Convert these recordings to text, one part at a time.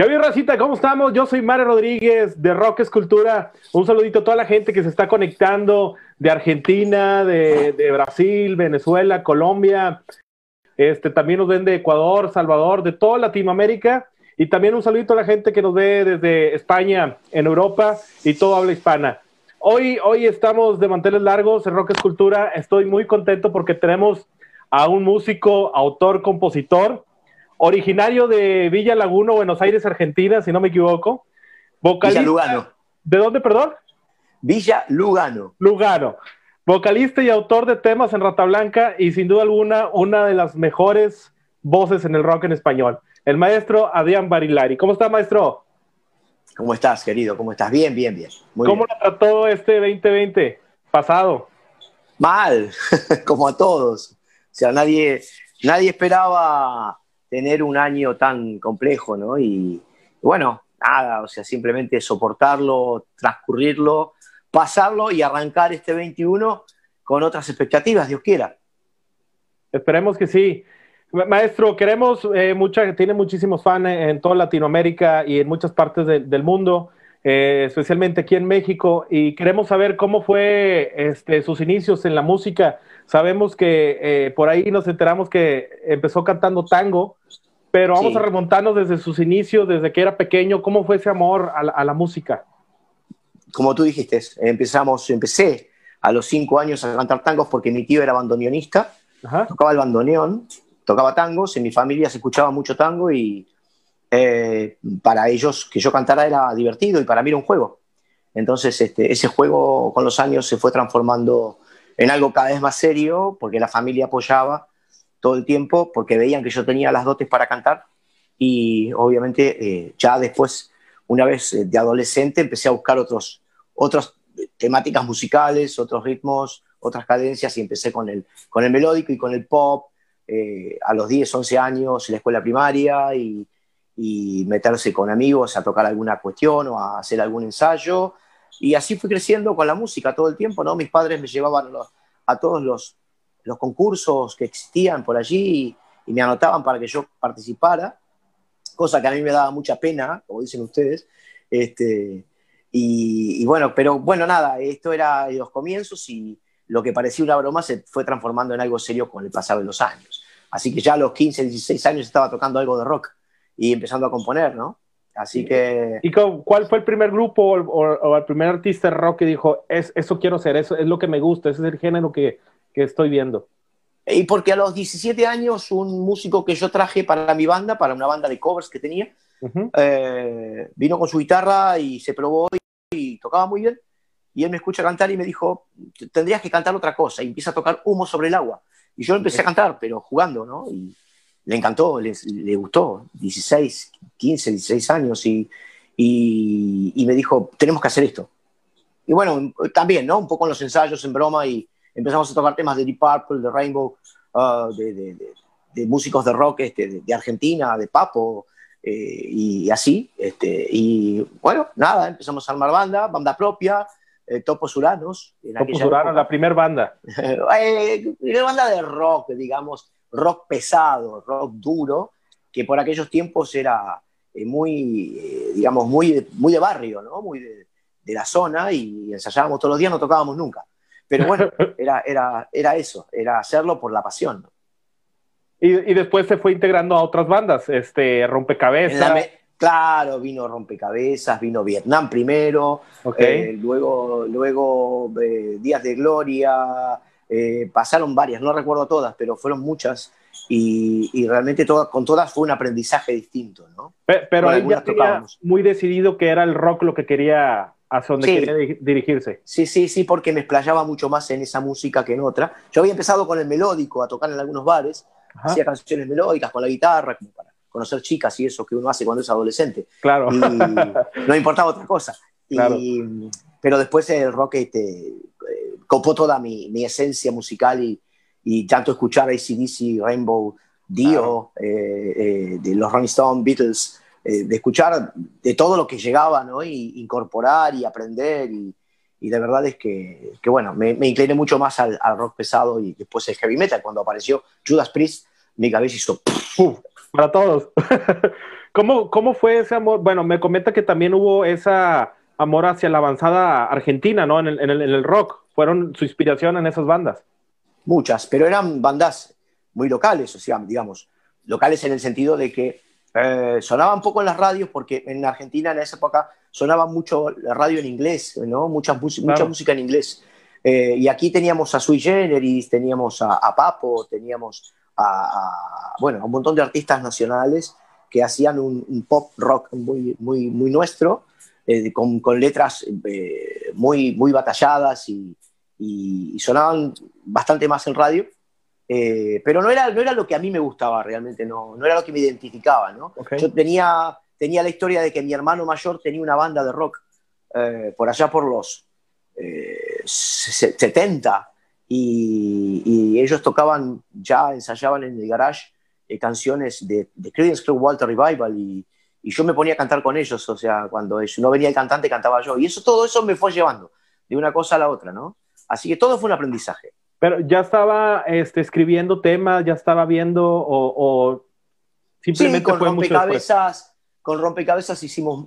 ¿Qué había, Racita? ¿Cómo estamos? Yo soy Mario Rodríguez de Rock Escultura. Un saludito a toda la gente que se está conectando de Argentina, de, Brasil, Venezuela, Colombia. Este, también nos ven de Ecuador, Salvador, de toda Latinoamérica. Y también un saludito a la gente que nos ve desde España, en Europa y todo habla hispana. Hoy, hoy estamos de manteles largos en Rock Escultura. Estoy muy contento porque tenemos a un músico, autor, compositor originario de Villa Laguno, Buenos Aires, Argentina, si no me equivoco. Vocalista, Villa Lugano. ¿De dónde, perdón? Villa Lugano. Lugano. Vocalista y autor de temas en Rata Blanca y sin duda alguna una de las mejores voces en el rock en español. El maestro Adrián Barilari. ¿Cómo está, maestro? ¿Cómo estás, querido? ¿Cómo estás? Bien, bien, bien. ¿Cómo lo trató este 2020 pasado? Mal, como a todos. O sea, nadie, nadie esperaba tener un año tan complejo, ¿no? Y, bueno, nada, o sea, simplemente soportarlo, transcurrirlo, pasarlo y arrancar este 21 con otras expectativas, Dios quiera. Esperemos que sí. Maestro, queremos, eh, mucha, tiene muchísimos fans en toda Latinoamérica y en muchas partes del mundo, eh, especialmente aquí en México, y queremos saber cómo fue este, sus inicios en la música. Sabemos que eh, por ahí nos enteramos que empezó cantando tango, pero vamos a remontarnos desde sus inicios, desde que era pequeño, ¿cómo fue ese amor a la, música? Como tú dijiste, empezamos, empecé a los cinco años a cantar tangos porque mi tío era bandoneonista, tocaba el bandoneón, tocaba tangos, en mi familia se escuchaba mucho tango y eh, para ellos que yo cantara era divertido y para mí era un juego. Entonces este, ese juego con los años se fue transformando en algo cada vez más serio, porque la familia apoyaba todo el tiempo, porque veían que yo tenía las dotes para cantar. Y obviamente eh, ya después, una vez eh, de adolescente, empecé a buscar otros, otras temáticas musicales, otros ritmos, otras cadencias y empecé con el, con el melódico y con el pop eh, a los 10, 11 años en la escuela primaria y, y meterse con amigos a tocar alguna cuestión o a hacer algún ensayo y así fui creciendo con la música todo el tiempo, ¿no? Mis padres me llevaban a todos los, los concursos que existían por allí y, me anotaban para que yo participara, cosa que a mí me daba mucha pena, como dicen ustedes. Este, y, bueno, pero bueno, nada, esto era los comienzos y lo que parecía una broma se fue transformando en algo serio con el pasar de los años. Así que ya a los 15, 16 años estaba tocando algo de rock y empezando a componer, ¿no? Así que... ¿Y cuál fue el primer grupo o, el primer artista rock que dijo, es, eso quiero ser, eso es lo que me gusta, ese es el género que, que estoy viendo? Y porque a los 17 años un músico que yo traje para mi banda, para una banda de covers que tenía, eh, vino con su guitarra y se probó y, tocaba muy bien. Y él me escucha cantar y me dijo, tendrías que cantar otra cosa. Y empieza a tocar Humo sobre el agua. Y yo empecé a cantar, pero jugando, ¿no? Y, le encantó, le, le, gustó, 16, 15, 16 años, y, y, me dijo, tenemos que hacer esto. Y bueno, también, ¿no? Un poco en los ensayos, en broma, y empezamos a tocar temas de Deep Purple, de Rainbow, uh, de, de, de, músicos de rock este, de, Argentina, de Papo, eh, y, así. Este, y bueno, nada, empezamos a armar banda, banda propia, eh, Topos Uranos. Topos Uranos, la primera banda. eh, banda de rock, digamos, rock pesado, rock duro, que por aquellos tiempos era eh, muy, eh, digamos, muy, muy de barrio, ¿no? Muy de, la zona y ensayábamos todos los días, no tocábamos nunca. Pero bueno, era, era, era eso, era hacerlo por la pasión. Y, y, después se fue integrando a otras bandas, este, Rompecabezas. claro, vino Rompecabezas, vino Vietnam primero, eh, luego, luego Días de Gloria, eh, pasaron varias, no recuerdo todas, pero fueron muchas y, realmente con todas fue un aprendizaje distinto, ¿no? Pero, ahí ya tenía muy decidido que era el rock lo que quería, hacia donde quería dirigirse. Sí, sí, sí, porque me explayaba mucho más en esa música que en otra. Yo había empezado con el melódico, a tocar en algunos bares, hacía canciones melódicas con la guitarra, como para conocer chicas y eso que uno hace cuando es adolescente. Claro. Y no importaba otra cosa. pero después el rock este, copó toda mi, mi esencia musical y, y, tanto escuchar ACDC, Rainbow, Dio, eh, eh, de los Rolling Stones, Beatles, eh, de escuchar de todo lo que llegaba, ¿no? Y incorporar y aprender y, y de verdad es que, que bueno, me, me, incliné mucho más al, al, rock pesado y después el heavy metal. Cuando apareció Judas Priest, mi cabeza hizo... Para todos. ¿Cómo, ¿Cómo fue ese amor? Bueno, me comenta que también hubo esa amor hacia la avanzada argentina, ¿no? En el, en el, rock. Fueron su inspiración en esas bandas. Muchas, pero eran bandas muy locales, o sea, digamos, locales en el sentido de que eh, sonaban poco en las radios, porque en Argentina en esa época sonaba mucho la radio en inglés, ¿no? Mucha, mucha música en inglés. Eh, y aquí teníamos a Sui Generis, teníamos a, Papo, teníamos a, bueno, un montón de artistas nacionales que hacían un, pop rock muy, muy, muy nuestro, eh, con, con, letras eh, muy, muy batalladas y, y, sonaban bastante más en radio. pero no era, no era lo que a mí me gustaba realmente, no, no era lo que me identificaba. ¿no? Yo tenía, tenía la historia de que mi hermano mayor tenía una banda de rock por allá por los 70 y, ellos tocaban, ya ensayaban en el garage eh, canciones de, de Creedence Walter Revival y, yo me ponía a cantar con ellos, o sea, cuando no venía el cantante cantaba yo y eso todo eso me fue llevando de una cosa a la otra, ¿no? Así que todo fue un aprendizaje. Pero ya estaba este, escribiendo temas, ya estaba viendo o, simplemente con rompecabezas, con rompecabezas hicimos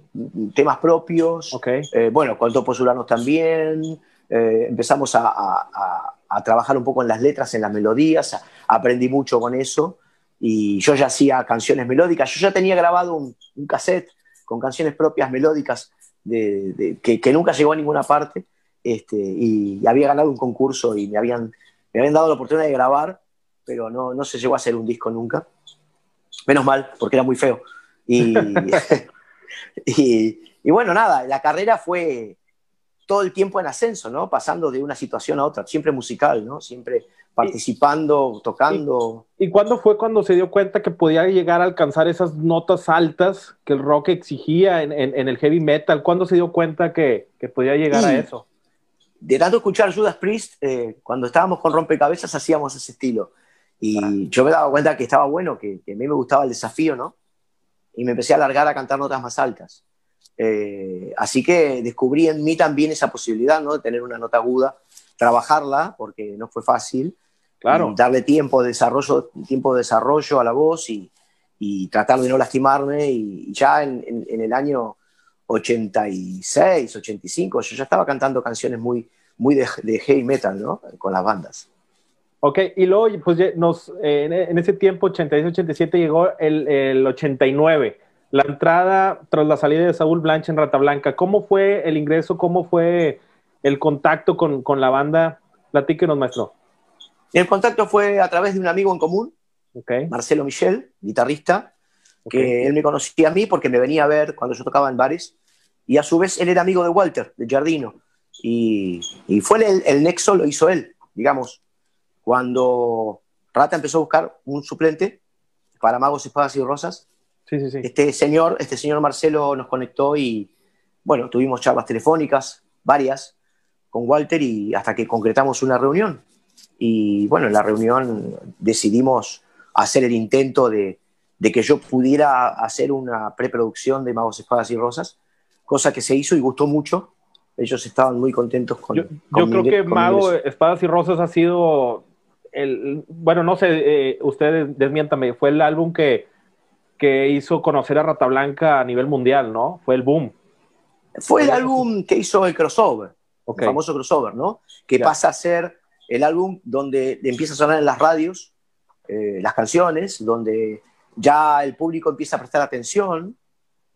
temas propios. Eh, bueno, con Topos Uranos también. Eh, empezamos a, trabajar un poco en las letras, en las melodías, aprendí mucho con eso y yo ya hacía canciones melódicas, yo ya tenía grabado un, cassette con canciones propias melódicas de, que, nunca llegó a ninguna parte este, y había ganado un concurso y me habían, me habían dado la oportunidad de grabar, pero no, no se llegó a hacer un disco nunca. Menos mal, porque era muy feo. y, y bueno, nada, la carrera fue, todo el tiempo en ascenso, ¿no? Pasando de una situación a otra, siempre musical, ¿no? Siempre participando, tocando. ¿Y, cuándo fue cuando se dio cuenta que podía llegar a alcanzar esas notas altas que el rock exigía en, el heavy metal? ¿Cuándo se dio cuenta que, podía llegar a eso? De tanto escuchar Judas Priest, eh, cuando estábamos con Rompecabezas hacíamos ese estilo. Y ah. yo me daba cuenta que estaba bueno, que, que a mí me gustaba el desafío, ¿no? Y me empecé a alargar a cantar notas más altas. Eh, así que descubrí en mí también esa posibilidad, ¿no? De tener una nota aguda, trabajarla, porque no fue fácil. Claro. Darle tiempo de desarrollo, tiempo de desarrollo a la voz y, tratar de no lastimarme. Y, ya en, el año 86, 85, yo ya estaba cantando canciones muy, muy de, heavy metal, ¿no? Con las bandas. Ok, y luego, pues nos, en, ese tiempo, 86, 87, llegó el, el 89 la entrada tras la salida de Saúl Blanche en Rata Blanca. ¿Cómo fue el ingreso? ¿Cómo fue el contacto con, la banda? Platíquenos, maestro. El contacto fue a través de un amigo en común, Marcelo Michel, guitarrista, que él me conocía a mí porque me venía a ver cuando yo tocaba en bares, y a su vez él era amigo de Walter, de Jardino, y, fue el, el, nexo, lo hizo él, digamos, cuando Rata empezó a buscar un suplente para Magos, Espadas y Rosas, este, señor, este señor Marcelo nos conectó y, bueno, tuvimos charlas telefónicas, varias, con Walter y hasta que concretamos una reunión. Y bueno, en la reunión decidimos hacer el intento de, que yo pudiera hacer una preproducción de Magos, Espadas y Rosas, cosa que se hizo y gustó mucho. Ellos estaban muy contentos con. Yo, creo que Magos, Espadas y Rosas ha sido el. Bueno, no sé, eh, ustedes desmiéntame, fue el álbum que que hizo conocer a Rata Blanca a nivel mundial, ¿no? Fue el boom. Fue el álbum que hizo el crossover, el famoso crossover, ¿no? Que pasa a ser el álbum donde empieza a sonar en las radios eh, las canciones, donde ya el público empieza a prestar atención,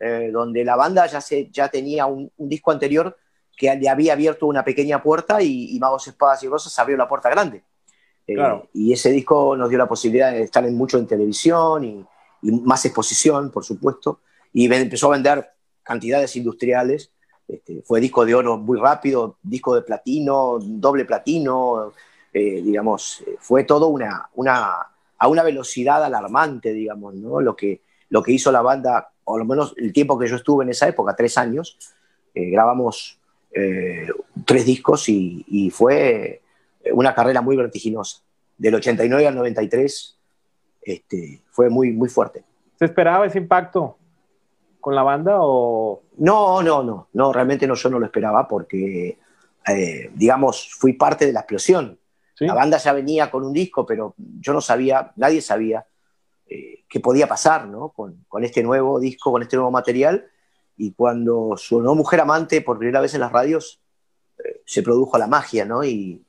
eh, donde la banda ya, se, ya tenía un, disco anterior que le había abierto una pequeña puerta y, Magos, Espadas y Rosas abrió la puerta grande. Eh, y ese disco nos dio la posibilidad de estar en mucho en televisión y, y más exposición, por supuesto, y empezó a vender cantidades industriales. Este, fue disco de oro muy rápido, disco de platino, doble platino, eh, digamos, eh, fue todo una, una, a una velocidad alarmante, digamos, ¿no? Lo que, lo que hizo la banda, o lo menos el tiempo que yo estuve en esa época, tres años, eh, grabamos tres discos y, y, fue una carrera muy vertiginosa. Del 89 al 93 este, fue muy, muy fuerte. ¿Se esperaba ese impacto con la banda o...? No, no, no, no, realmente no, yo no lo esperaba porque, eh, digamos, fui parte de la explosión. La banda ya venía con un disco, pero yo no sabía, nadie sabía eh, qué podía pasar ¿no? con, con, este nuevo disco, con este nuevo material. Y cuando sonó Mujer Amante por primera vez en las radios, eh, se produjo la magia, ¿no? Y,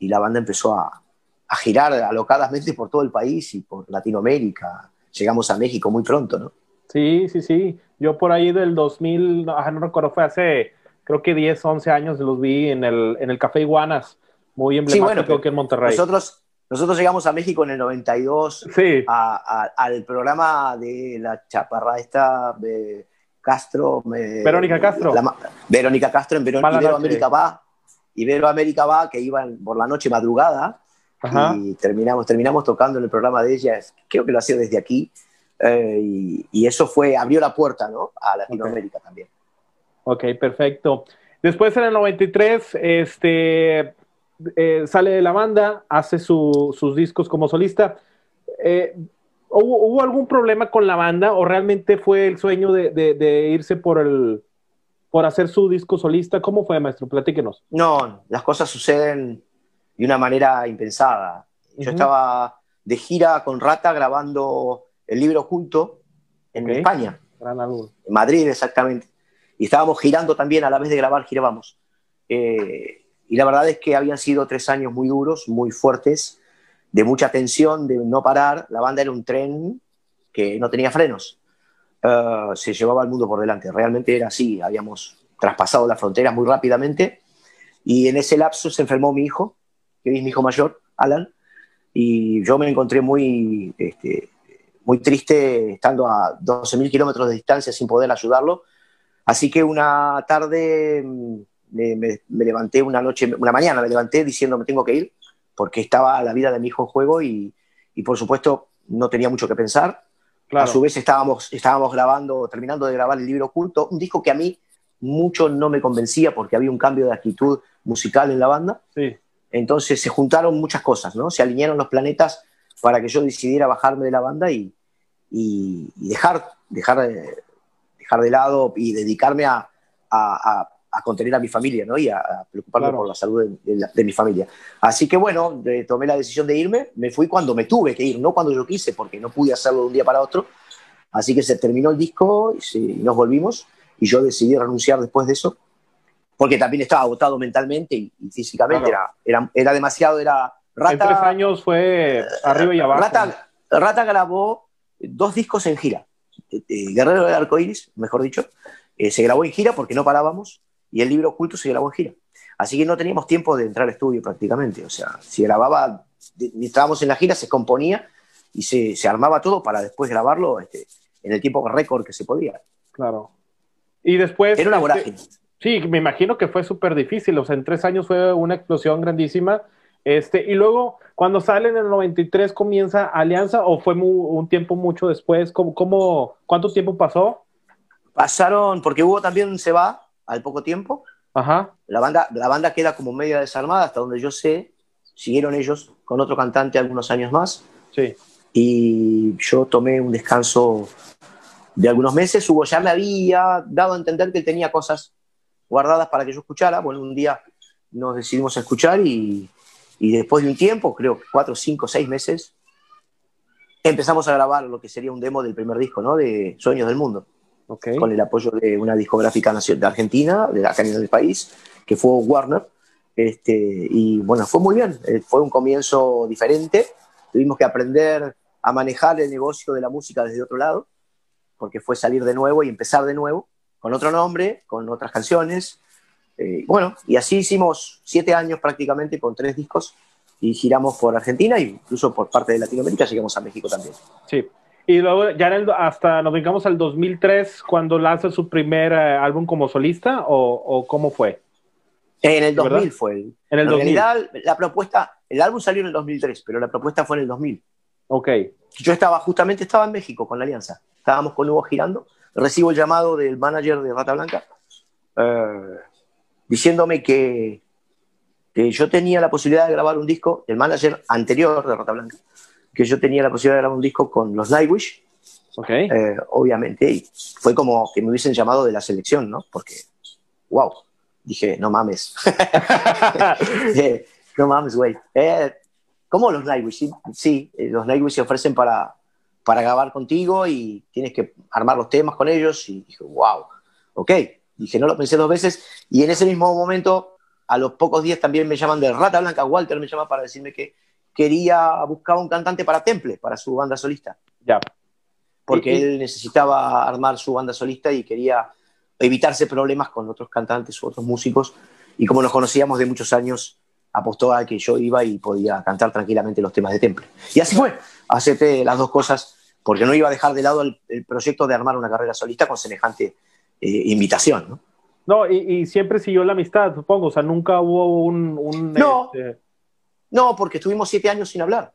y la banda empezó a, a, girar alocadamente por todo el país y por Latinoamérica. Llegamos a México muy pronto, ¿no? Sí, sí, sí. Yo por ahí del 2000, no, no recuerdo, fue hace creo que 10, 11 años los vi en el, en el Café Iguanas, muy emblemático sí, bueno, aquí en Monterrey. Nosotros, nosotros llegamos a México en el 92 sí. a, a, al programa de la chaparra esta de Castro. Me, Verónica Castro. La, Verónica Castro en Verón, Iberoamérica va. Iberoamérica va, que iban por la noche madrugada. Ajá. Y terminamos, terminamos tocando en el programa de ella, creo que lo hacía desde aquí. Eh, y, y, eso fue, abrió la puerta ¿no? a Latinoamérica okay. también. Ok, perfecto. Después en el 93, este, eh, sale de la banda, hace su, sus discos como solista. Eh, ¿hubo, ¿hubo, algún problema con la banda o realmente fue el sueño de, de, de, irse por, el, por hacer su disco solista? ¿Cómo fue, maestro? Platíquenos. No, las cosas suceden de una manera impensada. Yo uh -huh. estaba de gira con Rata grabando el libro junto en okay. España. Gran. En Madrid, exactamente. Y estábamos girando también, a la vez de grabar, girábamos. Eh, y la verdad es que habían sido tres años muy duros, muy fuertes, de mucha tensión, de no parar. La banda era un tren que no tenía frenos. Uh, se llevaba el mundo por delante. Realmente era así. Habíamos traspasado las fronteras muy rápidamente. Y en ese lapso se enfermó mi hijo, que es mi hijo mayor, Alan. Y yo me encontré muy, este, muy triste estando a 12.000 kilómetros de distancia sin poder ayudarlo. Así que una tarde me, levanté, una noche, una mañana me levanté diciendo me tengo que ir, porque estaba la vida de mi hijo en juego y, y por supuesto no tenía mucho que pensar. Claro. A su vez estábamos, estábamos grabando, terminando de grabar el libro oculto, un disco que a mí mucho no me convencía porque había un cambio de actitud musical en la banda. Sí. Entonces se juntaron muchas cosas, ¿no? Se alinearon los planetas para que yo decidiera bajarme de la banda y, y, y dejar, dejar, dejar de lado y dedicarme a, a, a contener a mi familia ¿no? y a, a preocuparme claro. por la salud de, de, de, mi familia. Así que bueno, de, tomé la decisión de irme, me fui cuando me tuve que ir, no cuando yo quise, porque no pude hacerlo de un día para otro. Así que se terminó el disco y, se, y nos volvimos y yo decidí renunciar después de eso, porque también estaba agotado mentalmente y, y físicamente, claro. era, era, era, demasiado, era... Rata, en tres años fue arriba y abajo. Rata, Rata grabó dos discos en gira. Guerrero del Arcoiris, mejor dicho, eh, se grabó en gira porque no parábamos y el libro oculto se en gira. Así que no teníamos tiempo de entrar al estudio prácticamente. O sea, si grababa, estábamos en la gira, se componía y se, se armaba todo para después grabarlo este, en el tiempo récord que se podía. Claro. Y después. Era una vorágine. Este, sí, me imagino que fue súper difícil. O sea, en tres años fue una explosión grandísima. Este, y luego, cuando sale en el 93, comienza Alianza o fue muy, un tiempo mucho después? ¿Cómo, cómo, ¿Cuánto tiempo pasó? Pasaron, porque Hugo también se va al poco tiempo. Ajá. La banda, la banda queda como media desarmada, hasta donde yo sé. Siguieron ellos con otro cantante algunos años más. Sí. Y yo tomé un descanso de algunos meses. Hugo ya me había dado a entender que él tenía cosas guardadas para que yo escuchara. Bueno, un día nos decidimos a escuchar y, y después de un tiempo, creo cuatro, cinco, seis meses, empezamos a grabar lo que sería un demo del primer disco, ¿no? De Sueños del Mundo. Okay. Con el apoyo de una discográfica de Argentina, de acá en el país, que fue Warner. Este, y bueno, fue muy bien. Eh, fue un comienzo diferente. Tuvimos que aprender a manejar el negocio de la música desde otro lado, porque fue salir de nuevo y empezar de nuevo, con otro nombre, con otras canciones, eh, bueno, y así hicimos siete años prácticamente con tres discos y giramos por Argentina e incluso por parte de Latinoamérica llegamos a México también. Sí. Y luego ya el, hasta nos dedicamos al 2003 cuando lanza su primer eh, álbum como solista o, o, cómo fue? En el 2000 ¿verdad? fue. El, en el en 2000. realidad la propuesta, el álbum salió en el 2003, pero la propuesta fue en el 2000. Ok. Yo estaba justamente estaba en México con la Alianza. Estábamos con Hugo girando. Recibo el llamado del manager de Rata Blanca. Uh, diciéndome que, que, yo tenía la posibilidad de grabar un disco, el manager anterior de Rata Blanca, que yo tenía la posibilidad de grabar un disco con los Nightwish, okay. eh, obviamente, y fue como que me hubiesen llamado de la selección, ¿no? Porque, wow, dije, no mames. eh, no mames, güey. Eh, ¿Cómo los Nightwish? Sí, sí, eh, los Nightwish se ofrecen para, para grabar contigo y tienes que armar los temas con ellos. Y dije, wow, ok. Dije, no lo pensé dos veces. Y en ese mismo momento, a los pocos días también me llaman de Rata Blanca, Walter me llama para decirme que quería, buscar un cantante para Temple, para su banda solista. Ya. Porque él necesitaba armar su banda solista y quería evitarse problemas con otros cantantes u otros músicos. Y como nos conocíamos de muchos años, apostó a que yo iba y podía cantar tranquilamente los temas de Temple. Y así fue. Acepté las dos cosas porque no iba a dejar de lado el, proyecto de armar una carrera solista con semejante eh, invitación. ¿no? No, y, siempre siguió la amistad, supongo. O sea, nunca hubo un. no, este no, porque estuvimos siete años sin hablar.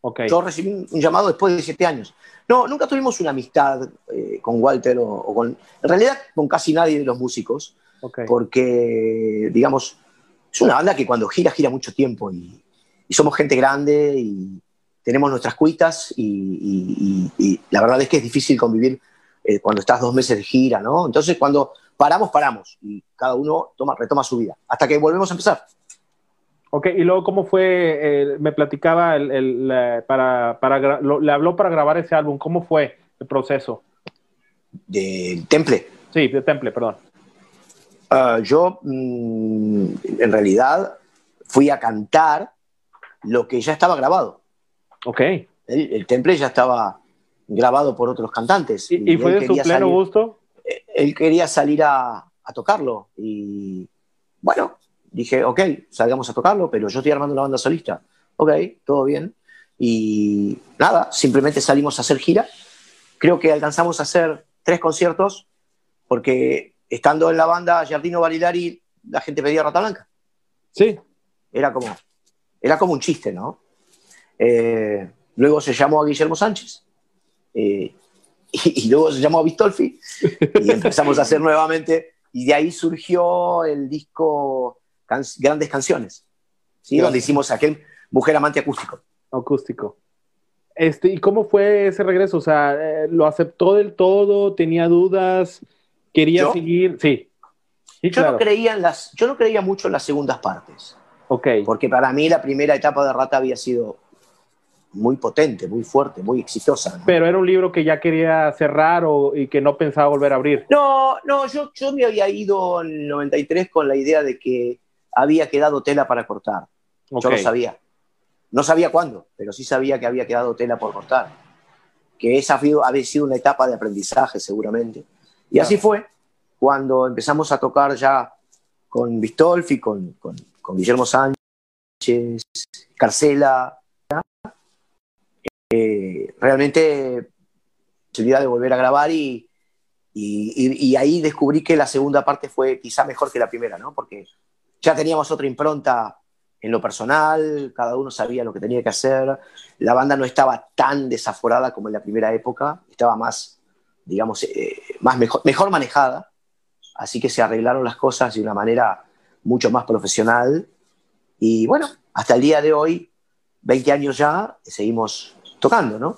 Okay. Yo recibí un llamado después de siete años. No, nunca tuvimos una amistad eh, con Walter o, con. En realidad, con casi nadie de los músicos. Porque, digamos, es una banda que cuando gira, gira mucho tiempo y, somos gente grande y tenemos nuestras cuitas y, la verdad es que es difícil convivir eh, cuando estás dos meses de gira, ¿no? Entonces, cuando paramos, paramos y cada uno toma, retoma su vida hasta que volvemos a empezar. Ok, y luego, ¿cómo fue? me platicaba, el, para, para le habló para grabar ese álbum. ¿Cómo fue el proceso? ¿De Temple? Sí, de Temple, perdón. Ah, yo, mm, en realidad, fui a cantar lo que ya estaba grabado. Ok. El, Temple ya estaba grabado por otros cantantes. ¿Y, fue de su pleno gusto? Eh, él quería salir a, a tocarlo y, bueno, dije, ok, salgamos a tocarlo, pero yo estoy armando la banda solista. Ok, todo bien. Y nada, simplemente salimos a hacer gira. Creo que alcanzamos a hacer tres conciertos porque estando en la banda Giardino Validari, la gente pedía Rata Blanca. Sí. Era como, era como un chiste, ¿no? Eh, luego se llamó a Guillermo Sánchez. Eh, y, luego se llamó a Vistolfi. Y empezamos a hacer nuevamente. Y de ahí surgió el disco Grandes Canciones. ¿sí? Donde hicimos aquel Mujer Amante Acústico. Acústico. Este, ¿Y cómo fue ese regreso? O sea, eh, ¿lo aceptó del todo? ¿Tenía dudas? quería seguir, sí. yo, no creía en las, yo no creía mucho en las segundas partes. Ok. Porque para mí la primera etapa de Rata había sido muy potente, muy fuerte, muy exitosa. Pero era un libro que ya quería cerrar o, y que no pensaba volver a abrir. No, no, yo, yo me había ido en el 93 con la idea de que había quedado tela para cortar. Yo lo sabía. No sabía cuándo, pero sí sabía que había quedado tela por cortar. Que esa había sido una etapa de aprendizaje seguramente. Y así fue cuando empezamos a tocar ya con Vistolfi, con, con, con Guillermo Sánchez, Carcela. Eh, realmente posibilidad de volver a grabar y, y, y, ahí descubrí que la segunda parte fue quizá mejor que la primera, ¿no? Porque ya teníamos otra impronta en lo personal, cada uno sabía lo que tenía que hacer, la banda no estaba tan desaforada como en la primera época, estaba más digamos, eh, más mejor, mejor manejada, así que se arreglaron las cosas de una manera mucho más profesional. Y bueno, hasta el día de hoy, 20 años ya, seguimos tocando, ¿no?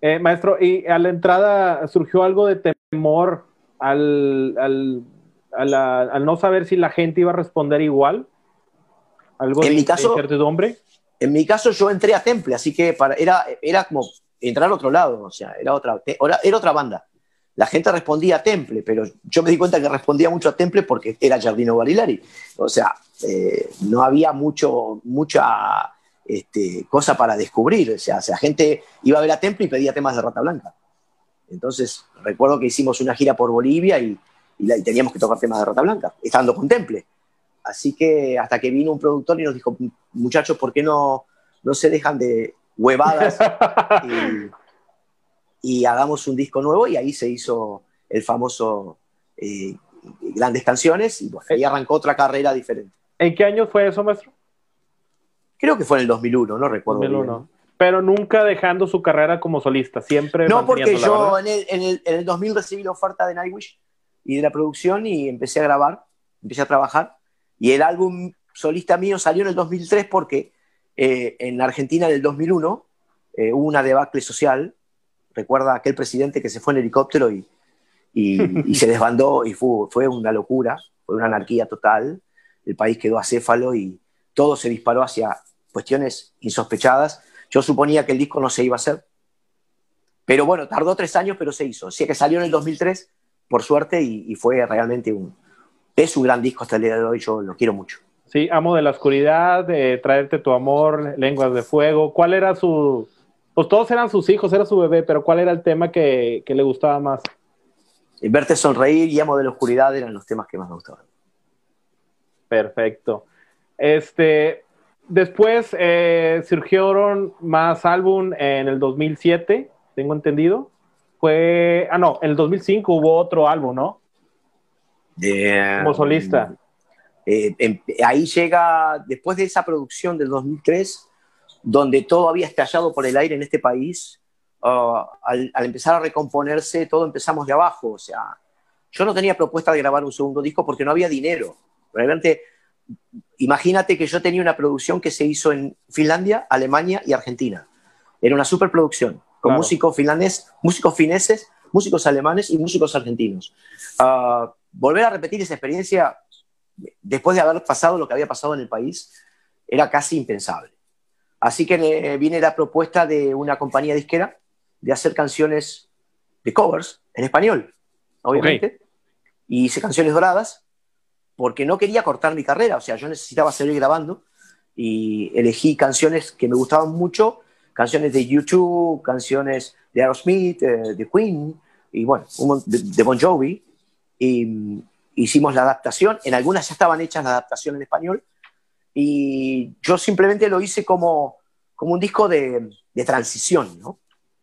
Eh, maestro, ¿y a la entrada surgió algo de temor al, al, al, no saber si la gente iba a responder igual? ¿Algo en de, mi caso, incertidumbre? En mi caso yo entré a Temple, así que para, era, era como entrar a otro lado, o sea, era otra, era otra banda la gente respondía a Temple, pero yo me di cuenta que respondía mucho a Temple porque era Jardino Barilari. O sea, eh, no había mucho, mucha este, cosa para descubrir. O sea, la gente iba a ver a Temple y pedía temas de Rata Blanca. Entonces, recuerdo que hicimos una gira por Bolivia y, teníamos que tocar temas de Rata Blanca, estando con Temple. Así que hasta que vino un productor y nos dijo, muchachos, ¿por qué no, no se dejan de huevadas? y, y hagamos un disco nuevo y ahí se hizo el famoso eh, Grandes Canciones y bueno, ahí arrancó otra carrera diferente. ¿En qué año fue eso, maestro? Creo que fue en el 2001, no recuerdo 2001. Pero nunca dejando su carrera como solista, siempre. No, porque yo en el, en, el, en el 2000 recibí la oferta de Nightwish y de la producción y empecé a grabar, empecé a trabajar. Y el álbum solista mío salió en el 2003 porque eh, en Argentina del 2001 eh, hubo una debacle social recuerda aquel presidente que se fue en helicóptero y, y, se desbandó y fue, fue, una locura, fue una anarquía total, el país quedó acéfalo y todo se disparó hacia cuestiones insospechadas. Yo suponía que el disco no se iba a hacer, Pero bueno, tardó tres años, pero se hizo. O sea que salió en el 2003, por suerte, y, fue realmente un... Es un gran disco hasta el día de hoy, yo lo quiero mucho. Sí, Amo de la Oscuridad, de Traerte tu Amor, Lenguas de Fuego. ¿Cuál era su...? Pues todos eran sus hijos, era su bebé, pero ¿cuál era el tema que, que le gustaba más? Verte sonreír y Amo de la Oscuridad eran los temas que más me gustaban. Perfecto. Este, después eh, surgieron más álbum en el 2007, tengo entendido. Fue, ah, no, en el 2005 hubo otro álbum, ¿no? Como solista. Eh, em, ahí llega, después de esa producción del 2003, donde todo había estallado por el aire en este país, ah, al, empezar a recomponerse, todo empezamos de abajo. O sea, yo no tenía propuesta de grabar un segundo disco porque no había dinero. Realmente imagínate que yo tenía una producción que se hizo en Finlandia, Alemania y Argentina. Era una superproducción con músicos finlandeses, músicos fineses, músicos alemanes y músicos argentinos. Ah, volver a repetir esa experiencia después de haber pasado lo que había pasado en el país era casi impensable. Así que eh, viene la propuesta de una compañía disquera de hacer canciones de covers en español, obviamente, y hice canciones doradas porque no quería cortar mi carrera, o sea, yo necesitaba seguir grabando y elegí canciones que me gustaban mucho, canciones de YouTube, canciones de Aerosmith, eh, de Queen y bueno, de, Bon Jovi. Y mm, hicimos la adaptación, en algunas ya estaban hechas la adaptación en español y yo simplemente lo hice como, como un disco de, de transición, ¿no?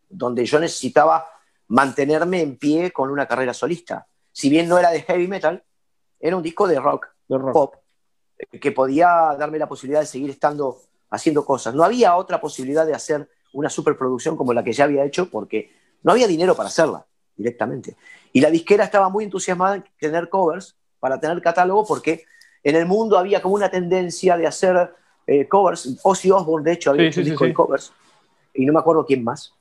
donde yo necesitaba mantenerme en pie con una carrera solista. Si bien no era de heavy metal, era un disco de rock, de pop, que podía darme la posibilidad de seguir estando haciendo cosas. No había otra posibilidad de hacer una superproducción como la que ya había hecho porque no había dinero para hacerla directamente. Y la disquera estaba muy entusiasmada en tener covers para tener catálogo porque en el mundo había como una tendencia de hacer eh, covers. Ozzy Osbourne, de hecho, había hecho un disco de covers y no me acuerdo quién más.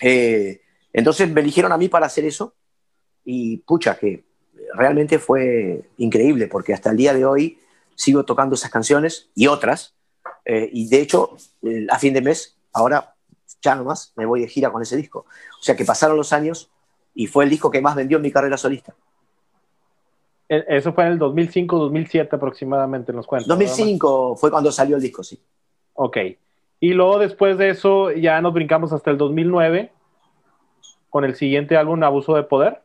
Eh, entonces me eligieron a mí para hacer eso y pucha, que realmente fue increíble porque hasta el día de hoy sigo tocando esas canciones y otras. Eh, y de hecho, eh, a fin de mes, ahora ya nomás me voy de gira con ese disco. O sea que pasaron los años y fue el disco que más vendió en mi carrera solista. E, eso fue en el 2005, 2007 aproximadamente, nos cuentas. 2005 fue cuando salió el disco, sí. Ok. Y luego después de eso ya nos brincamos hasta el 2009 con el siguiente álbum, Abuso de Poder.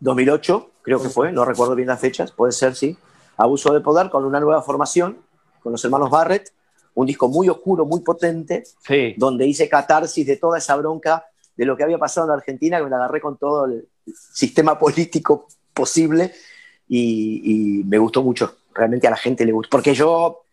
2008, creo que fue, no recuerdo bien las fechas, puede ser, sí. Abuso de poder con una nueva formación, con los hermanos Barrett, un disco muy oscuro, muy potente, donde hice catarsis de toda esa bronca de lo que había pasado en Argentina, que me la agarré con todo el sistema político posible y, me gustó mucho. Realmente a la gente le gustó, porque yo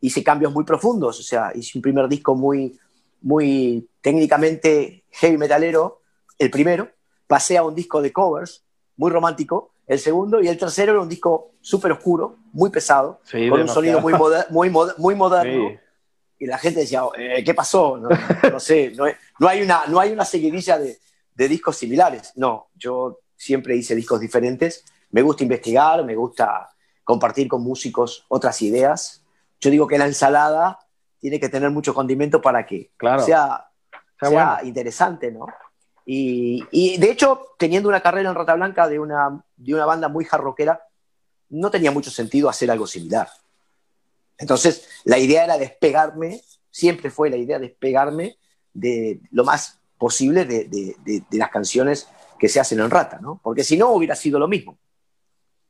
hice cambios muy profundos, o sea, hice un primer disco muy, muy técnicamente heavy metalero, el primero, pasé a un disco de covers, muy romántico, el segundo, y el tercero era un disco súper oscuro, muy pesado, con un sonido muy, muy, muy moderno. Y la gente decía, eh, ¿qué pasó? No, sé, no, hay una, no hay una seguidilla de, de discos similares. No, yo siempre hice discos diferentes. Me gusta investigar, me gusta compartir con músicos otras ideas. Yo digo que la ensalada tiene que tener mucho condimento para que sea, sea, interesante, ¿no? Y, de hecho, teniendo una carrera en Rata Blanca de una, de una banda muy jarroquera, no tenía mucho sentido hacer algo similar. Entonces, la idea era despegarme, siempre fue la idea de despegarme de lo más posible de, de, las canciones que se hacen en Rata, ¿no? Porque si no, hubiera sido lo mismo.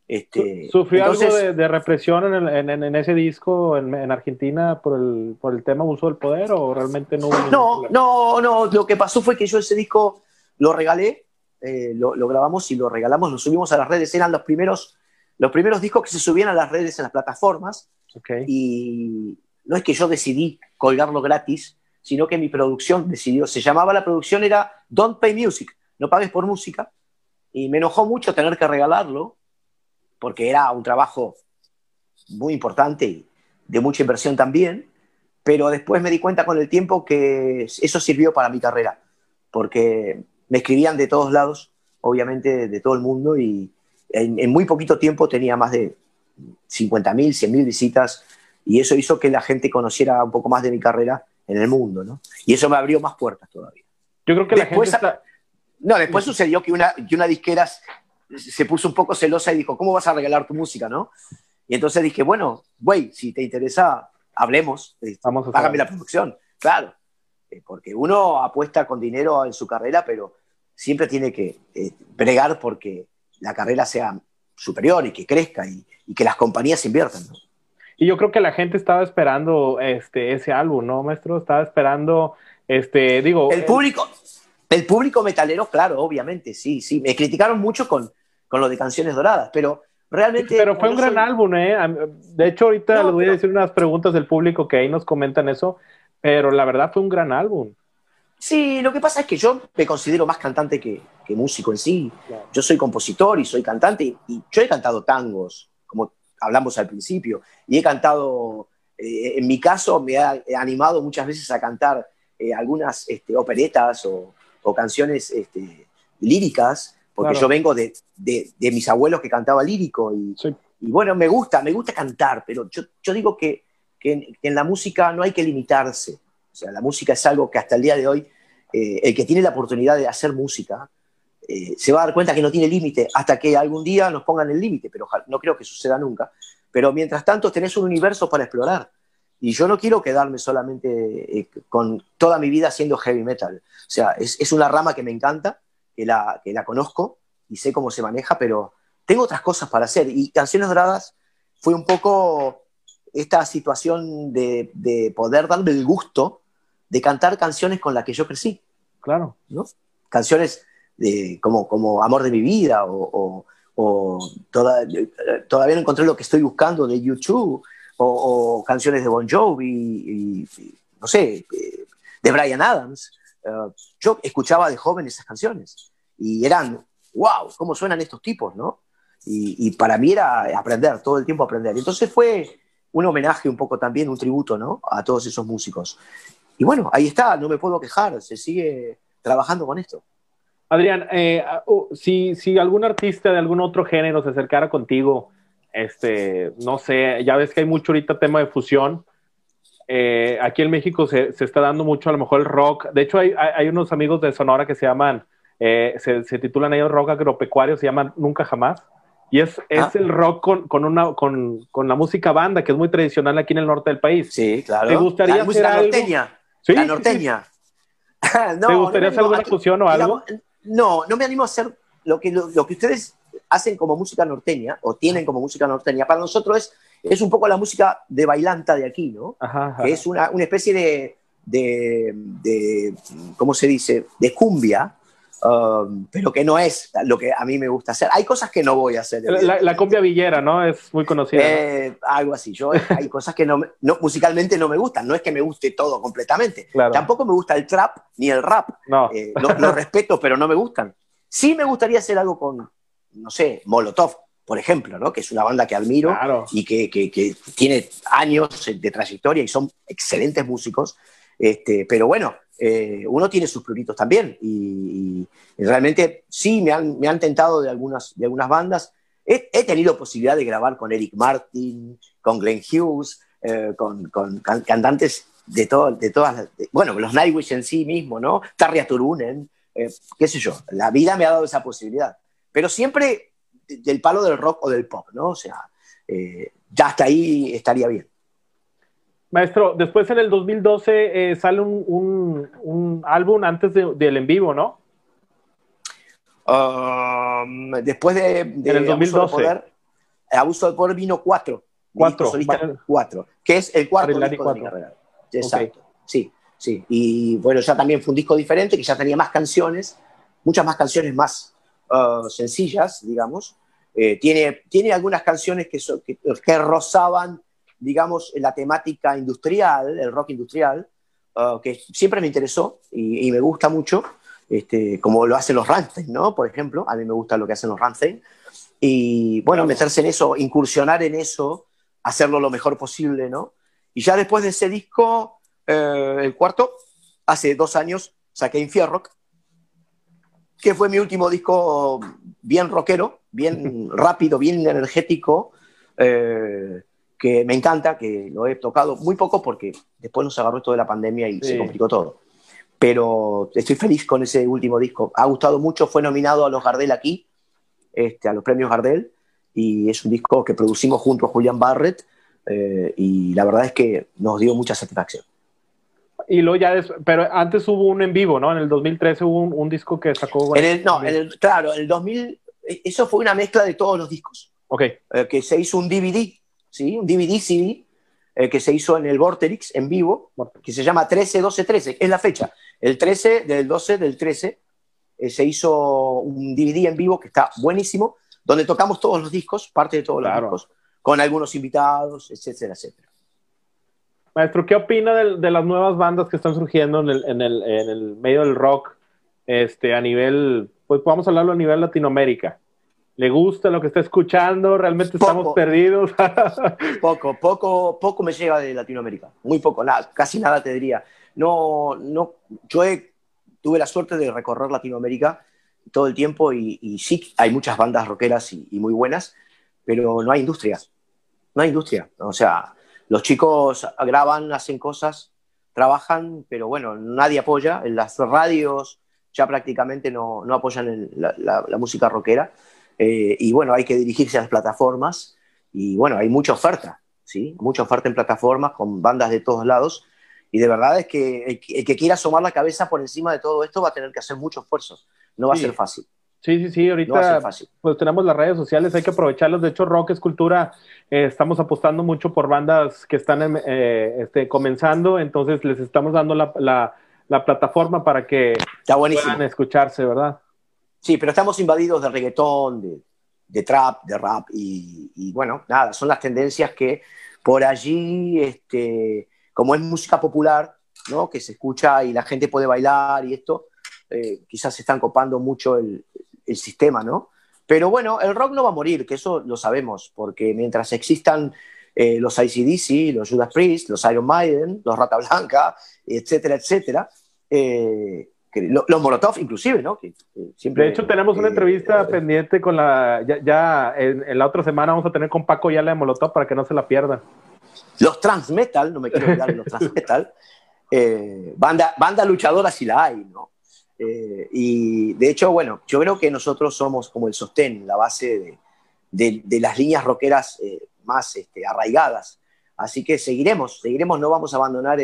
Este, ¿Sufrió algo de, represión en, en, ese disco en, Argentina por el, por el tema uso del poder o realmente no hubo No, no, no. Lo que pasó fue que yo ese disco lo regalé, eh, lo, grabamos y lo regalamos, lo subimos a las redes. Eran los primeros, los primeros discos que se subían a las redes en las plataformas. Y no es que yo decidí colgarlo gratis, sino que mi producción decidió. Se llamaba la producción, era Don't Pay Music, no pagues por música. Y me enojó mucho tener que regalarlo, porque era un trabajo muy importante y de mucha inversión también. Pero después me di cuenta con el tiempo que eso sirvió para mi carrera, porque me escribían de todos lados, obviamente de todo el mundo, y en, muy poquito tiempo tenía más de 50.000, 100.000 visitas, y eso hizo que la gente conociera un poco más de mi carrera en el mundo, ¿no? Y eso me abrió más puertas todavía. Yo creo que después, la gente No, después sucedió que una, que una disquera se puso un poco celosa y dijo, ¿cómo vas a regalar tu música, no? Y entonces dije, bueno, güey, si te interesa, hablemos, este, Vamos a la producción. Claro, eh, porque uno apuesta con dinero en su carrera, pero siempre tiene que eh, bregar porque la carrera sea superior y que crezca y, que las compañías inviertan. Y yo creo que la gente estaba esperando este, ese álbum, ¿no, maestro? Estaba esperando, este, digo... El público, el público metalero, claro, obviamente, sí, sí. Me criticaron mucho con, con lo de Canciones Doradas, pero realmente... Pero fue un gran álbum, ¿eh? De hecho, ahorita les voy a decir unas preguntas del público que ahí nos comentan eso, pero la verdad fue un gran álbum. Sí, lo que pasa es que yo me considero más cantante que, músico en sí. Yo soy compositor y soy cantante y, yo he cantado tangos, como hablamos al principio, y he cantado, eh, en mi caso me ha animado muchas veces a cantar eh, algunas este, operetas o, canciones este, líricas, porque yo vengo de, mis abuelos que cantaba lírico y, bueno, me gusta, me gusta cantar, pero yo, digo que, que en la música no hay que limitarse o sea, la música es algo que hasta el día de hoy, eh, el que tiene la oportunidad de hacer música, eh, se va a dar cuenta que no tiene límite hasta que algún día nos pongan el límite, pero no creo que suceda nunca. Pero mientras tanto tenés un universo para explorar. Y yo no quiero quedarme solamente eh, con toda mi vida haciendo heavy metal. O sea, es, una rama que me encanta, que la, que la conozco y sé cómo se maneja, pero tengo otras cosas para hacer. Y Canciones Doradas fue un poco esta situación de, de poder darme el gusto de cantar canciones con las que yo crecí. Claro. ¿no? Canciones de, como, como Amor de mi vida o, todavía no encontré lo que estoy buscando de YouTube o, canciones de Bon Jovi y, no sé, eh, de Brian Adams. Eh, yo escuchaba de joven esas canciones y eran, wow, cómo suenan estos tipos, ¿no? Y, y, para mí era aprender, todo el tiempo aprender. Entonces fue un homenaje un poco también, un tributo, ¿no? A todos esos músicos. Y bueno, ahí está, no me puedo quejar, se sigue trabajando con esto. Adrián, eh, uh, si, si algún artista de algún otro género se acercara contigo, este, no sé, ya ves que hay mucho ahorita tema de fusión. Eh, aquí en México se, se, está dando mucho a lo mejor el rock. De hecho, hay, hay unos amigos de Sonora que se llaman, eh, se, se, titulan ellos rock agropecuario, se llaman Nunca Jamás. Y es, es ah. el rock con, con, una, con, con, la música banda, que es muy tradicional aquí en el norte del país. Sí, claro. ¿Te gustaría la música norteña? La norteña. ¿Te gustaría hacer alguna fusión o algo? no, no me animo a hacer lo que, lo, que ustedes hacen como música norteña o tienen como música norteña. Para nosotros es, es un poco la música de bailanta de aquí, ¿no? Que es una, una especie de, de, de, ¿cómo se dice?, de cumbia, Um, pero que no es lo que a mí me gusta hacer. Hay cosas que no voy a hacer. La, cumbia villera, ¿no? Es muy conocida. Eh, algo así. Yo, hay cosas que no, no, musicalmente no me gustan. No es que me guste todo completamente. Tampoco me gusta el trap ni el rap. No. Eh, lo, respeto, pero no me gustan. Sí me gustaría hacer algo con, no sé, Molotov, por ejemplo, ¿no? que es una banda que admiro y que, que, que, tiene años de trayectoria y son excelentes músicos. Este, pero bueno, eh, uno tiene sus pruritos también y, realmente sí me han, me han, tentado de algunas, de algunas bandas. He, tenido posibilidad de grabar con Eric Martin, con Glenn Hughes, eh, con, con, cantantes de, todo, de todas las, bueno, los Nightwish en sí mismo, ¿no? Tarja Turunen, eh, qué sé yo, la vida me ha dado esa posibilidad, pero siempre del palo del rock o del pop, ¿no? O sea, ya hasta ahí estaría bien. Maestro, después en el 2012 eh, sale un, álbum antes del en vivo, ¿no? Um, después de, en el 2012. Abuso de Poder, Abuso de Poder vino cuatro. Cuatro. cuatro, que es el cuarto disco de mi carrera. Exacto, sí, sí. Y bueno, ya también fue un disco diferente, que ya tenía más canciones, muchas más canciones más uh, sencillas, digamos. Eh, tiene, tiene algunas canciones que, que, que rozaban digamos, la temática industrial, el rock industrial, uh, que siempre me interesó y, me gusta mucho, este, como lo hacen los Rammstein, ¿no? Por ejemplo, a mí me gusta lo que hacen los Rammstein. Y bueno, meterse en eso, incursionar en eso, hacerlo lo mejor posible, ¿no? Y ya después de ese disco, eh, el cuarto, hace dos años, saqué Infierrock, que fue mi último disco bien rockero, bien rápido, bien energético, eh, que me encanta, que lo he tocado muy poco porque después nos agarró esto de la pandemia y se complicó todo. pero estoy feliz con ese último disco. Ha gustado mucho, fue nominado a los Gardel aquí, este, a los premios Gardel, y es un disco que producimos junto a Julián Barrett, eh, y la verdad es que nos dio mucha satisfacción. Y luego ya, pero antes hubo un en vivo, ¿no? En el 2013 hubo un, disco que sacó. En el, no, en el, claro, en el 2000, e, eso fue una mezcla de todos los discos. Ok. Eh, que se hizo un DVD, ¿sí? Un DVD CD, eh, que se hizo en el Vorterix en vivo, que se llama 13, 12, 13, es la fecha. El 13 del 12 del 13 eh, se hizo un DVD en vivo que está buenísimo, donde tocamos todos los discos, parte de todos los discos, con algunos invitados, etcétera, etcétera. Maestro, ¿qué opina de, las nuevas bandas que están surgiendo en el, medio del rock este, a nivel, pues podemos hablarlo a nivel Latinoamérica? ¿Le gusta lo que está escuchando? ¿Realmente estamos perdidos? poco, poco, poco me llega de Latinoamérica. Muy poco, nada, casi nada te diría. No, no, yo tuve la suerte de recorrer Latinoamérica todo el tiempo y, sí, hay muchas bandas rockeras y, y, muy buenas, pero no hay industria. No hay industria. O sea, los chicos graban, hacen cosas, trabajan, pero bueno, nadie apoya. En las radios ya prácticamente no, no apoyan la, música rockera. Eh, y bueno, hay que dirigirse a las plataformas. Y bueno, hay mucha oferta, ¿sí? Mucha oferta en plataformas con bandas de todos lados. Y de verdad es que el, que quiera asomar la cabeza por encima de todo esto va a tener que hacer mucho esfuerzo. No va a ser fácil. Sí, sí, sí, ahorita pues tenemos las redes sociales, hay que aprovecharlas. De hecho, rock es cultura, eh, estamos apostando mucho por bandas que están eh, este, comenzando, entonces les estamos dando la, la, plataforma para que puedan escucharse, ¿verdad? Sí, pero estamos invadidos de reggaetón, de, de trap, de rap, y, bueno, nada, son las tendencias que por allí, este, como es música popular, ¿no? que se escucha y la gente puede bailar y esto, eh, quizás se están copando mucho el, el sistema, ¿no? Pero bueno, el rock no va a morir, que eso lo sabemos, porque mientras existan eh, los ICDC, los Judas Priest, los Iron Maiden, los Rata Blanca, etcétera, etcétera, eh, los Molotov inclusive, ¿no? siempre, de hecho, tenemos una entrevista pendiente con la, ya, en, la otra semana vamos a tener con Paco ya la de Molotov para que no se la pierdan. Los Transmetal, no me quiero olvidar de los Transmetal, eh, banda, banda luchadora si la hay, ¿no? Eh, y de hecho, bueno, yo creo que nosotros somos como el sostén, la base de, de, las líneas rockeras eh, más este, arraigadas. Así que seguiremos, seguiremos, no vamos a abandonar.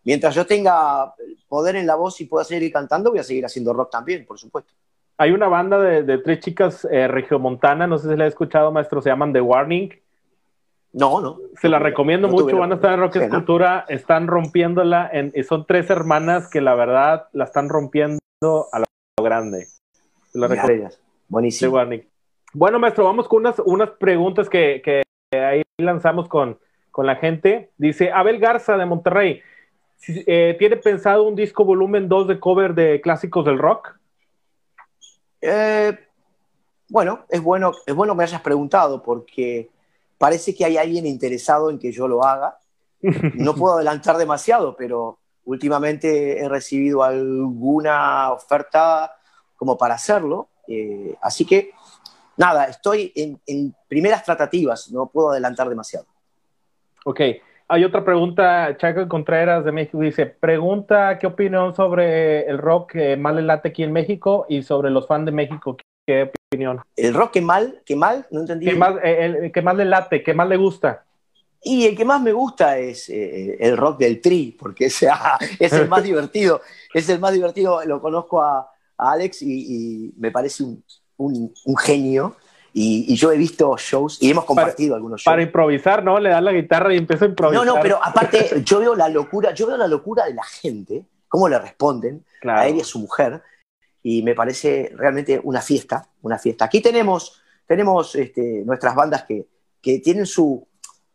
Eh, mientras yo tenga poder en la voz y pueda seguir cantando, voy a seguir haciendo rock también, por supuesto. Hay una banda de, tres chicas regiomontana, no sé si la he escuchado, maestro, se llaman The Warning. No, no. Se la recomiendo mucho, van a estar en Rock Escultura, están rompiéndola, en, son tres hermanas que la verdad la están rompiendo a lo grande. Buenísimo. Bueno, maestro, vamos con unas, unas preguntas que, ahí lanzamos con, la gente. Dice Abel Garza de Monterrey. Eh, ¿Tiene pensado un disco volumen 2 de cover de clásicos del rock? Eh, bueno, es bueno, es bueno que me hayas preguntado porque parece que hay alguien interesado en que yo lo haga. No puedo adelantar demasiado, pero últimamente he recibido alguna oferta como para hacerlo. Eh, así que, nada, estoy en, primeras tratativas, no puedo adelantar demasiado. Ok. Hay otra pregunta, Chaco Contreras de México dice, pregunta qué opinión sobre el rock que mal le late aquí en México y sobre los fans de México, ¿qué opinión? ¿El rock que mal? ¿Qué mal? No entendí. ¿Qué más, el, que más le late? ¿Qué más le gusta? Y el que más me gusta es eh, el rock del tri, porque es, es, el más divertido. Es el más divertido. Lo conozco a, Alex y, me parece un, genio. Y, yo he visto shows y hemos compartido algunos shows. Para improvisar, ¿no? Le da la guitarra y empieza a improvisar. No, no, pero aparte, yo veo la locura, yo veo la locura de la gente, cómo le responden a él y a su mujer, y me parece realmente una fiesta, una fiesta. Aquí tenemos, tenemos este, nuestras bandas que, que tienen su,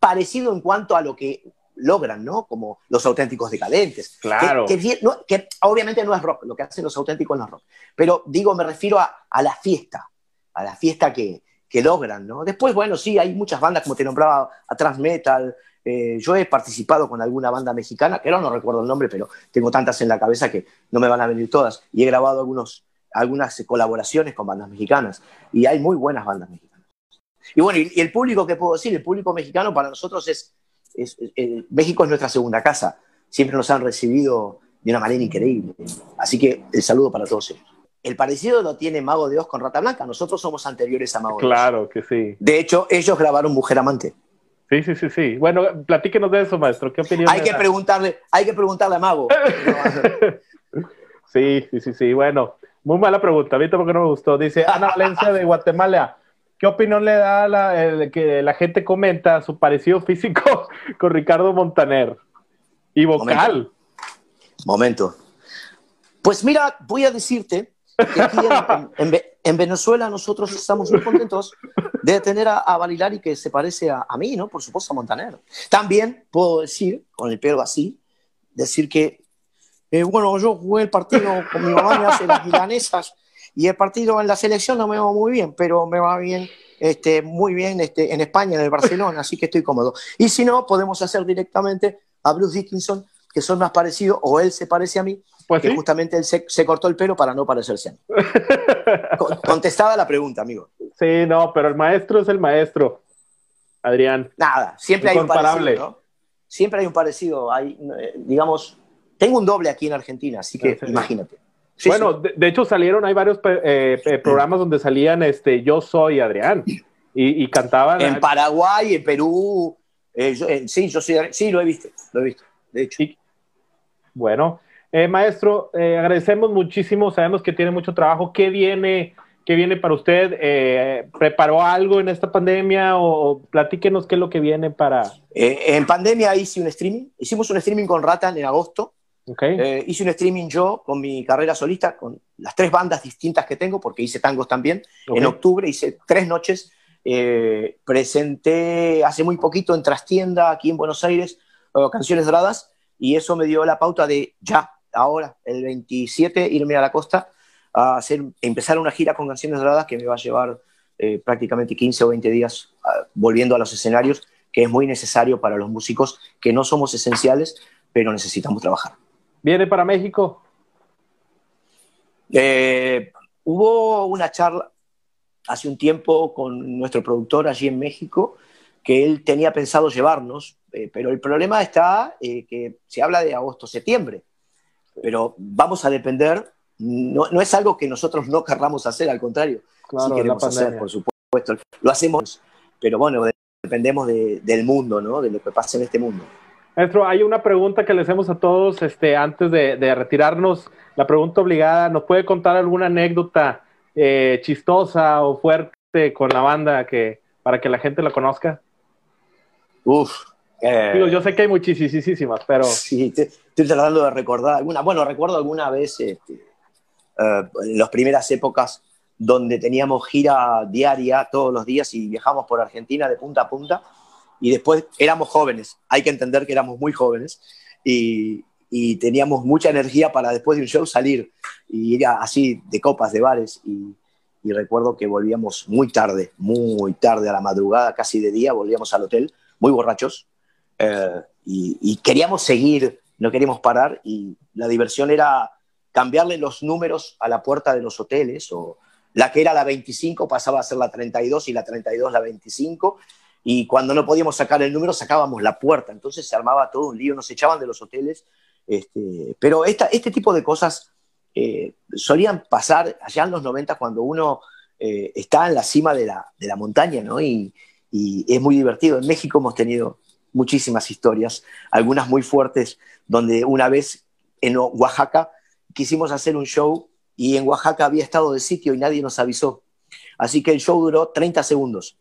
parecido en cuanto a lo que logran, ¿no? Como los auténticos decadentes. Claro. Que, obviamente no es rock, lo que hacen los auténticos no es rock. Pero digo, me refiero a, la fiesta, a la fiesta que, logran, ¿no? Después, bueno, sí, hay muchas bandas, como te nombraba, a Transmetal. Eh, yo he participado con alguna banda mexicana, que ahora no recuerdo el nombre, pero tengo tantas en la cabeza que no me van a venir todas. Y he grabado algunos, algunas colaboraciones con bandas mexicanas. Y hay muy buenas bandas mexicanas. Y bueno, y, el público, ¿qué puedo decir? El público mexicano para nosotros es, México es nuestra segunda casa. Siempre nos han recibido de una manera increíble. Así que el saludo para todos ellos. El parecido lo tiene Mago de Oz con Rata Blanca. Nosotros somos anteriores a Mago de Oz. Claro que sí. De hecho, ellos grabaron Mujer Amante. Sí, sí, sí, sí. Bueno, platíquenos de eso, maestro. ¿Qué opinión? Hay que preguntarle, hay que preguntarle a Mago. sí, sí, sí, sí. Bueno, muy mala pregunta. Ahorita porque no me gustó. Dice Ana Valencia de Guatemala. ¿Qué opinión le da la, que la gente comenta su parecido físico con Ricardo Montaner? Y vocal. Momento. Pues mira, voy a decirte que aquí en, Venezuela nosotros estamos muy contentos de tener a, a Balilari que se parece a, mí, ¿no? Por supuesto a Montaner. También puedo decir, con el pelo así, decir que, eh, bueno, yo jugué el partido con mi mamá, me hace las milanesas y el partido en la selección no me va muy bien, pero me va bien, este, muy bien este, en España, en el Barcelona, así que estoy cómodo. Y si no, podemos hacer directamente a Bruce Dickinson, que son más parecidos, o él se parece a mí, pues que justamente él se, cortó el pelo para no parecerse a mí. Contestada la pregunta, amigo. Sí, no, pero el maestro es el maestro, Adrián. Nada, siempre hay un parecido, ¿no? Siempre hay un parecido. Hay, eh, digamos, tengo un doble aquí en Argentina, así que imagínate bueno, De, hecho salieron, hay varios eh, programas donde salían este, Yo Soy Adrián y, cantaban. En Paraguay, en Perú. Eh, eh, sí, yo soy, sí, lo he visto, lo he visto, de hecho. Bueno, maestro, agradecemos muchísimo, sabemos que tiene mucho trabajo. ¿Qué viene, qué viene para usted? ¿Preparó algo en esta pandemia o platíquenos qué es lo que viene para... en pandemia hice un streaming, hicimos un streaming con Ratan en agosto eh, hice un streaming yo con mi carrera solista, con las tres bandas distintas que tengo, porque hice tangos también. En octubre hice tres noches. Eh, presenté hace muy poquito en Trastienda, aquí en Buenos Aires, eh, Canciones Doradas, y eso me dio la pauta de ya, ahora, el 27, irme a la costa a hacer, empezar una gira con Canciones Doradas que me va a llevar prácticamente 15 o 20 días volviendo a los escenarios, que es muy necesario para los músicos que no somos esenciales, pero necesitamos trabajar. ¿Viene para México? Eh, hubo una charla hace un tiempo con nuestro productor allí en México que él tenía pensado llevarnos, eh, pero el problema está eh, que se habla de agosto-septiembre, pero vamos a depender, no, es algo que nosotros no querramos hacer, al contrario, claro, queremos hacer, por supuesto, lo hacemos, pero bueno, dependemos del mundo, ¿no? de lo que pasa en este mundo. Maestro, hay una pregunta que le hacemos a todos este, antes de, retirarnos. La pregunta obligada, ¿nos puede contar alguna anécdota eh, chistosa o fuerte con la banda que, para que la gente la conozca? Uf. Eh, yo sé que hay muchísimas, pero... Sí, estoy tratando de recordar alguna. Bueno, recuerdo alguna vez, este, eh, en las primeras épocas, donde teníamos gira diaria todos los días y viajamos por Argentina de punta a punta y después éramos jóvenes, hay que entender que éramos muy jóvenes y, teníamos mucha energía para después de un show salir y ir así de copas, de bares y, recuerdo que volvíamos muy tarde, muy tarde a la madrugada, casi de día, volvíamos al hotel, muy borrachos eh, y, queríamos seguir, no queríamos parar y la diversión era cambiarle los números a la puerta de los hoteles o la que era la 25 pasaba a ser la 32 y la 32 la 25 y cuando no podíamos sacar el número sacábamos la puerta, entonces se armaba todo un lío, nos echaban de los hoteles, este, pero esta, este tipo de cosas eh, solían pasar allá en los 90 cuando uno eh, está en la cima de la, de la montaña, ¿no? Y, y, es muy divertido. En México hemos tenido muchísimas historias, algunas muy fuertes, donde una vez en Oaxaca quisimos hacer un show y en Oaxaca había estado de sitio y nadie nos avisó. Así que el show duró 30 segundos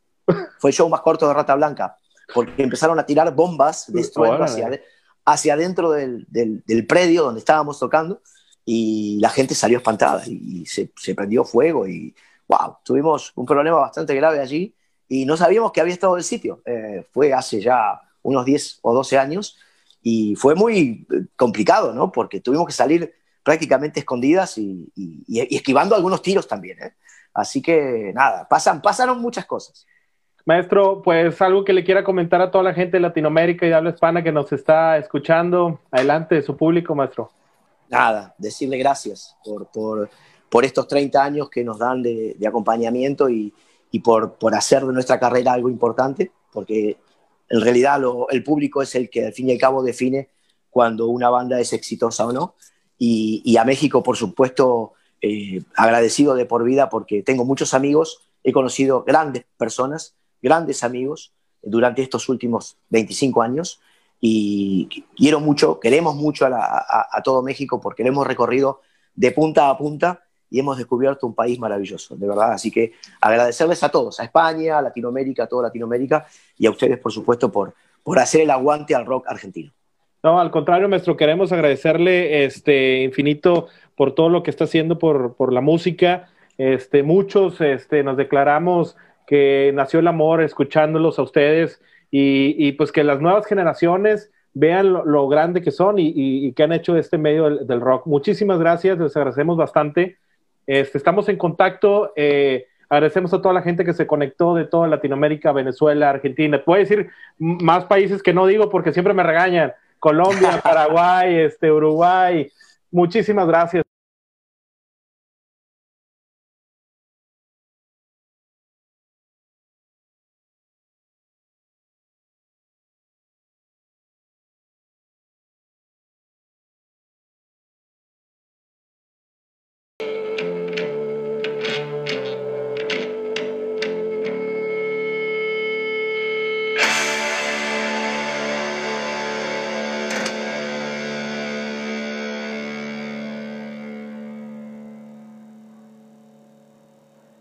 fue el show más corto de Rata Blanca, porque empezaron a tirar bombas de hacia, hacia adentro del, del, predio donde estábamos tocando y la gente salió espantada y se, se, prendió fuego y wow, tuvimos un problema bastante grave allí y no sabíamos que había estado el sitio. Eh, fue hace ya unos 10 o 12 años y fue muy complicado, ¿no? Porque tuvimos que salir prácticamente escondidas y, y, esquivando algunos tiros también, ¿eh? Así que nada, pasan, pasaron muchas cosas. Maestro, pues algo que le quiera comentar a toda la gente de Latinoamérica y de habla hispana que nos está escuchando. Adelante, su público, maestro. Nada, decirle gracias por, por, por estos 30 años que nos dan de, acompañamiento y, y por, por, hacer de nuestra carrera algo importante, porque en realidad el público es el que al fin y al cabo define cuando una banda es exitosa o no. y, a México, por supuesto, eh, agradecido de por vida porque tengo muchos amigos, he conocido grandes personas, grandes amigos durante estos últimos 25 años y quiero mucho, queremos mucho a, todo México porque lo hemos recorrido de punta a punta y hemos descubierto un país maravilloso, de verdad. Así que agradecerles a todos, a España, a Latinoamérica, a toda Latinoamérica y a ustedes, por supuesto, por, por hacer el aguante al rock argentino. No, al contrario, maestro, queremos agradecerle este infinito por todo lo que está haciendo por, por la música. Este, muchos este, nos declaramos que nació el amor escuchándolos a ustedes y, pues que las nuevas generaciones vean lo, grande que son y, que han hecho este medio del, rock. Muchísimas gracias, les agradecemos bastante. Este, estamos en contacto. Eh, agradecemos a toda la gente que se conectó de toda Latinoamérica, Venezuela, Argentina. Puedo decir más países que no digo porque siempre me regañan. Colombia, Paraguay, este, Uruguay. Muchísimas gracias.